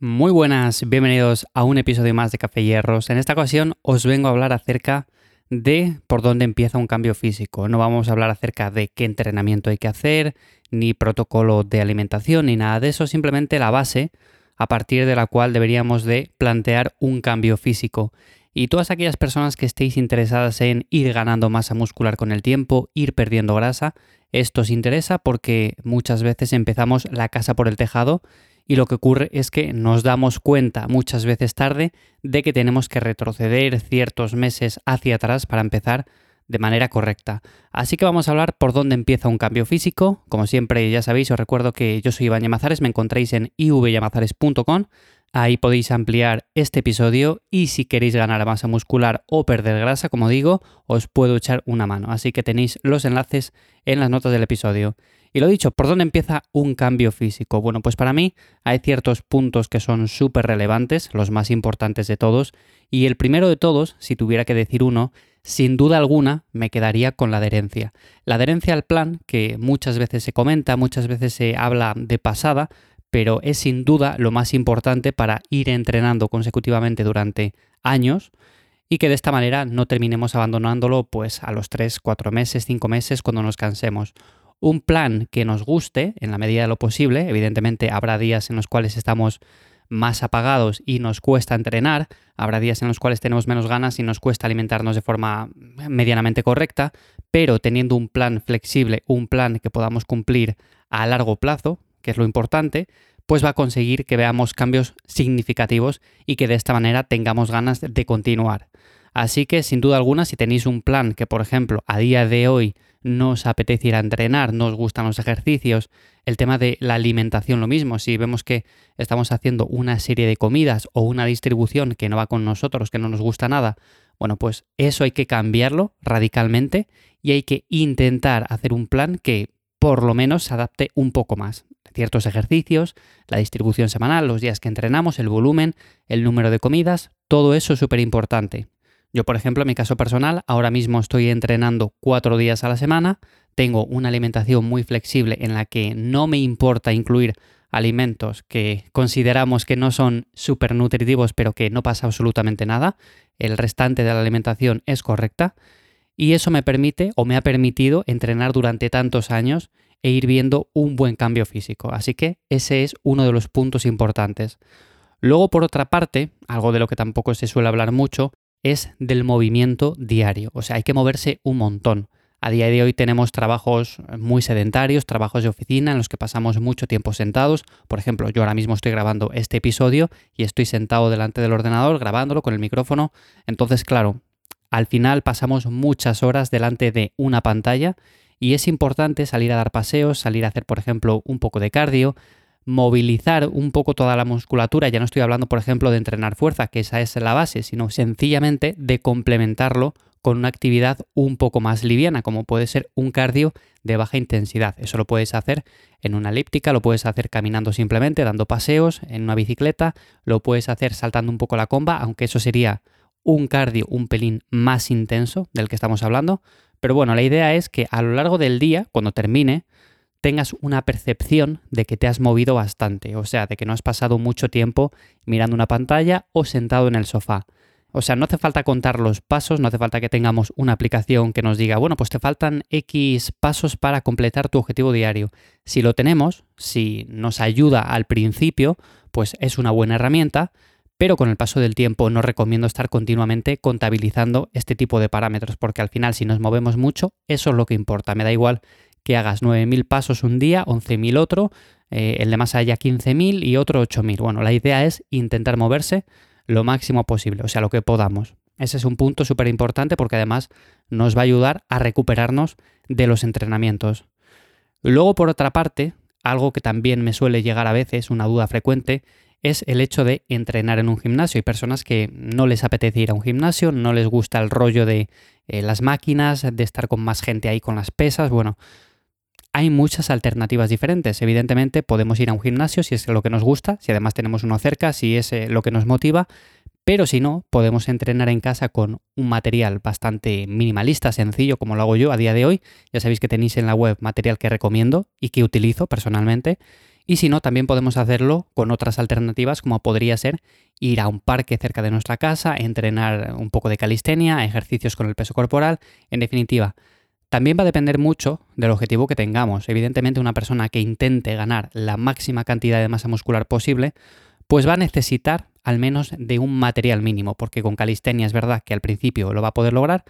Muy buenas, bienvenidos a un episodio más de Café Hierros. En esta ocasión os vengo a hablar acerca de por dónde empieza un cambio físico. No vamos a hablar acerca de qué entrenamiento hay que hacer, ni protocolo de alimentación, ni nada de eso, simplemente la base a partir de la cual deberíamos de plantear un cambio físico. Y todas aquellas personas que estéis interesadas en ir ganando masa muscular con el tiempo, ir perdiendo grasa, esto os interesa porque muchas veces empezamos la casa por el tejado y lo que ocurre es que nos damos cuenta muchas veces tarde de que tenemos que retroceder ciertos meses hacia atrás para empezar de manera correcta. Así que vamos a hablar por dónde empieza un cambio físico. Como siempre ya sabéis, os recuerdo que yo soy Iván Yamazares, me encontráis en ivyamazares.com. Ahí podéis ampliar este episodio y si queréis ganar masa muscular o perder grasa, como digo, os puedo echar una mano. Así que tenéis los enlaces en las notas del episodio. Y lo dicho, ¿por dónde empieza un cambio físico? Bueno, pues para mí hay ciertos puntos que son súper relevantes, los más importantes de todos, y el primero de todos, si tuviera que decir uno, sin duda alguna me quedaría con la adherencia. La adherencia al plan, que muchas veces se comenta, muchas veces se habla de pasada, pero es sin duda lo más importante para ir entrenando consecutivamente durante años y que de esta manera no terminemos abandonándolo pues a los 3, 4 meses, 5 meses cuando nos cansemos un plan que nos guste en la medida de lo posible. Evidentemente habrá días en los cuales estamos más apagados y nos cuesta entrenar, habrá días en los cuales tenemos menos ganas y nos cuesta alimentarnos de forma medianamente correcta, pero teniendo un plan flexible, un plan que podamos cumplir a largo plazo, que es lo importante, pues va a conseguir que veamos cambios significativos y que de esta manera tengamos ganas de continuar. Así que sin duda alguna, si tenéis un plan que, por ejemplo, a día de hoy no os apetece ir a entrenar, no os gustan los ejercicios, el tema de la alimentación lo mismo, si vemos que estamos haciendo una serie de comidas o una distribución que no va con nosotros, que no nos gusta nada, bueno, pues eso hay que cambiarlo radicalmente y hay que intentar hacer un plan que por lo menos se adapte un poco más. Ciertos ejercicios, la distribución semanal, los días que entrenamos, el volumen, el número de comidas, todo eso es súper importante. Yo, por ejemplo, en mi caso personal, ahora mismo estoy entrenando cuatro días a la semana, tengo una alimentación muy flexible en la que no me importa incluir alimentos que consideramos que no son súper nutritivos, pero que no pasa absolutamente nada. El restante de la alimentación es correcta. Y eso me permite o me ha permitido entrenar durante tantos años e ir viendo un buen cambio físico. Así que ese es uno de los puntos importantes. Luego, por otra parte, algo de lo que tampoco se suele hablar mucho, es del movimiento diario. O sea, hay que moverse un montón. A día de hoy tenemos trabajos muy sedentarios, trabajos de oficina en los que pasamos mucho tiempo sentados. Por ejemplo, yo ahora mismo estoy grabando este episodio y estoy sentado delante del ordenador grabándolo con el micrófono. Entonces, claro, al final pasamos muchas horas delante de una pantalla y es importante salir a dar paseos, salir a hacer, por ejemplo, un poco de cardio, movilizar un poco toda la musculatura, ya no estoy hablando, por ejemplo, de entrenar fuerza, que esa es la base, sino sencillamente de complementarlo con una actividad un poco más liviana, como puede ser un cardio de baja intensidad. Eso lo puedes hacer en una elíptica, lo puedes hacer caminando simplemente, dando paseos, en una bicicleta, lo puedes hacer saltando un poco la comba, aunque eso sería un cardio un pelín más intenso del que estamos hablando. Pero bueno, la idea es que a lo largo del día, cuando termine, tengas una percepción de que te has movido bastante, o sea, de que no has pasado mucho tiempo mirando una pantalla o sentado en el sofá. O sea, no hace falta contar los pasos, no hace falta que tengamos una aplicación que nos diga, bueno, pues te faltan X pasos para completar tu objetivo diario. Si lo tenemos, si nos ayuda al principio, pues es una buena herramienta, pero con el paso del tiempo no recomiendo estar continuamente contabilizando este tipo de parámetros, porque al final si nos movemos mucho, eso es lo que importa. Me da igual que hagas 9.000 pasos un día, 11.000 otro, eh, el de más allá 15.000 y otro 8.000. Bueno, la idea es intentar moverse lo máximo posible, o sea, lo que podamos. Ese es un punto súper importante porque además nos va a ayudar a recuperarnos de los entrenamientos. Luego, por otra parte, algo que también me suele llegar a veces, una duda frecuente, es el hecho de entrenar en un gimnasio. Hay personas que no les apetece ir a un gimnasio, no les gusta el rollo de eh, las máquinas, de estar con más gente ahí con las pesas. Bueno, hay muchas alternativas diferentes. Evidentemente podemos ir a un gimnasio si es lo que nos gusta, si además tenemos uno cerca, si es eh, lo que nos motiva, pero si no, podemos entrenar en casa con un material bastante minimalista, sencillo, como lo hago yo a día de hoy. Ya sabéis que tenéis en la web material que recomiendo y que utilizo personalmente. Y si no, también podemos hacerlo con otras alternativas como podría ser ir a un parque cerca de nuestra casa, entrenar un poco de calistenia, ejercicios con el peso corporal, en definitiva. También va a depender mucho del objetivo que tengamos. Evidentemente una persona que intente ganar la máxima cantidad de masa muscular posible, pues va a necesitar al menos de un material mínimo, porque con calistenia es verdad que al principio lo va a poder lograr,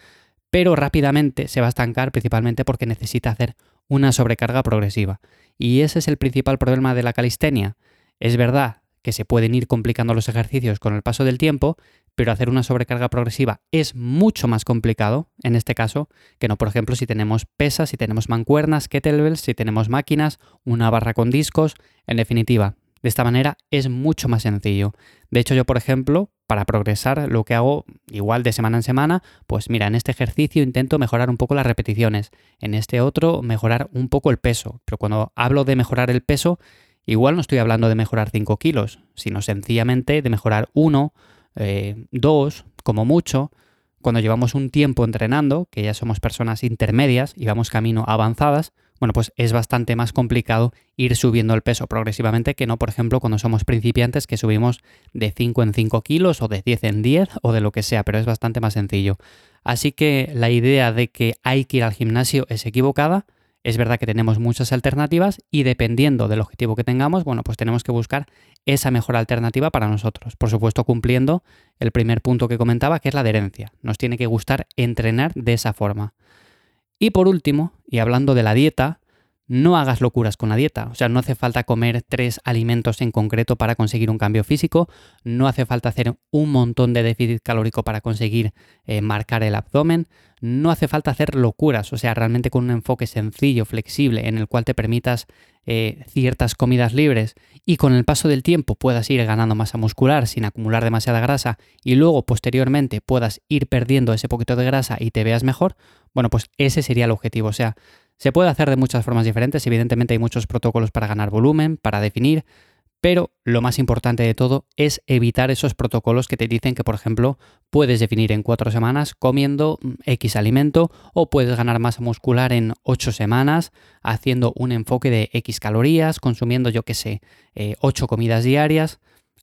pero rápidamente se va a estancar principalmente porque necesita hacer una sobrecarga progresiva. Y ese es el principal problema de la calistenia. Es verdad que se pueden ir complicando los ejercicios con el paso del tiempo, pero hacer una sobrecarga progresiva es mucho más complicado en este caso que no, por ejemplo, si tenemos pesas, si tenemos mancuernas, kettlebells, si tenemos máquinas, una barra con discos, en definitiva, de esta manera es mucho más sencillo. De hecho, yo, por ejemplo, para progresar, lo que hago igual de semana en semana, pues mira, en este ejercicio intento mejorar un poco las repeticiones, en este otro mejorar un poco el peso. Pero cuando hablo de mejorar el peso, igual no estoy hablando de mejorar 5 kilos, sino sencillamente de mejorar 1, 2, eh, como mucho. Cuando llevamos un tiempo entrenando, que ya somos personas intermedias y vamos camino avanzadas, bueno, pues es bastante más complicado ir subiendo el peso progresivamente que no, por ejemplo, cuando somos principiantes que subimos de 5 en 5 kilos o de 10 en 10 o de lo que sea, pero es bastante más sencillo. Así que la idea de que hay que ir al gimnasio es equivocada. Es verdad que tenemos muchas alternativas y dependiendo del objetivo que tengamos, bueno, pues tenemos que buscar esa mejor alternativa para nosotros. Por supuesto, cumpliendo el primer punto que comentaba, que es la adherencia. Nos tiene que gustar entrenar de esa forma. Y por último, y hablando de la dieta, no hagas locuras con la dieta. O sea, no hace falta comer tres alimentos en concreto para conseguir un cambio físico, no hace falta hacer un montón de déficit calórico para conseguir eh, marcar el abdomen, no hace falta hacer locuras, o sea, realmente con un enfoque sencillo, flexible, en el cual te permitas eh, ciertas comidas libres y con el paso del tiempo puedas ir ganando masa muscular sin acumular demasiada grasa y luego posteriormente puedas ir perdiendo ese poquito de grasa y te veas mejor, bueno, pues ese sería el objetivo. O sea, se puede hacer de muchas formas diferentes, evidentemente hay muchos protocolos para ganar volumen, para definir, pero lo más importante de todo es evitar esos protocolos que te dicen que, por ejemplo, puedes definir en cuatro semanas comiendo mm, X alimento o puedes ganar masa muscular en ocho semanas haciendo un enfoque de X calorías, consumiendo, yo qué sé, eh, ocho comidas diarias.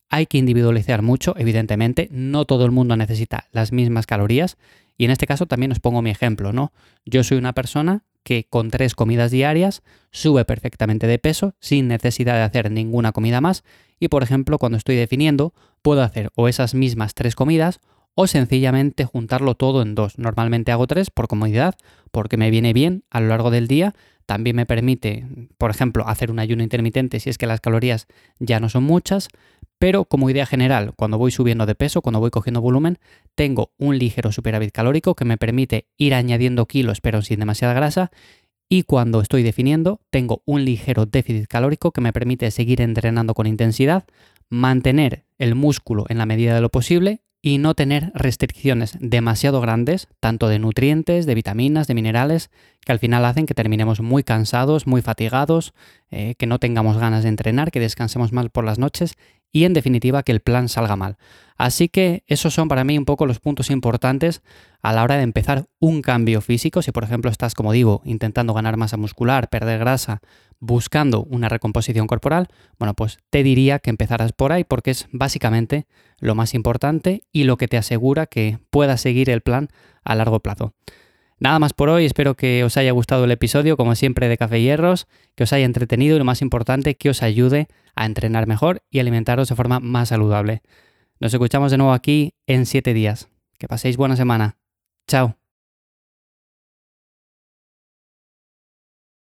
Hay que individualizar mucho, evidentemente, no todo el mundo necesita las mismas calorías y en este caso también os pongo mi ejemplo, ¿no? Yo soy una persona que con tres comidas diarias sube perfectamente de peso sin necesidad de hacer ninguna comida más y por ejemplo cuando estoy definiendo puedo hacer o esas mismas tres comidas o sencillamente juntarlo todo en dos. Normalmente hago tres por comodidad porque me viene bien a lo largo del día. También me permite, por ejemplo, hacer un ayuno intermitente si es que las calorías ya no son muchas, pero como idea general, cuando voy subiendo de peso, cuando voy cogiendo volumen, tengo un ligero superávit calórico que me permite ir añadiendo kilos pero sin demasiada grasa. Y cuando estoy definiendo, tengo un ligero déficit calórico que me permite seguir entrenando con intensidad, mantener el músculo en la medida de lo posible y no tener restricciones demasiado grandes, tanto de nutrientes, de vitaminas, de minerales, que al final hacen que terminemos muy cansados, muy fatigados, eh, que no tengamos ganas de entrenar, que descansemos mal por las noches y en definitiva que el plan salga mal. Así que esos son para mí un poco los puntos importantes a la hora de empezar un cambio físico. Si por ejemplo estás, como digo, intentando ganar masa muscular, perder grasa, buscando una recomposición corporal, bueno, pues te diría que empezaras por ahí porque es básicamente lo más importante y lo que te asegura que puedas seguir el plan a largo plazo. Nada más por hoy, espero que os haya gustado el episodio, como siempre, de Café Hierros, que os haya entretenido y lo más importante, que os ayude a entrenar mejor y alimentaros de forma más saludable. Nos escuchamos de nuevo aquí en 7 días. Que paséis buena semana. Chao.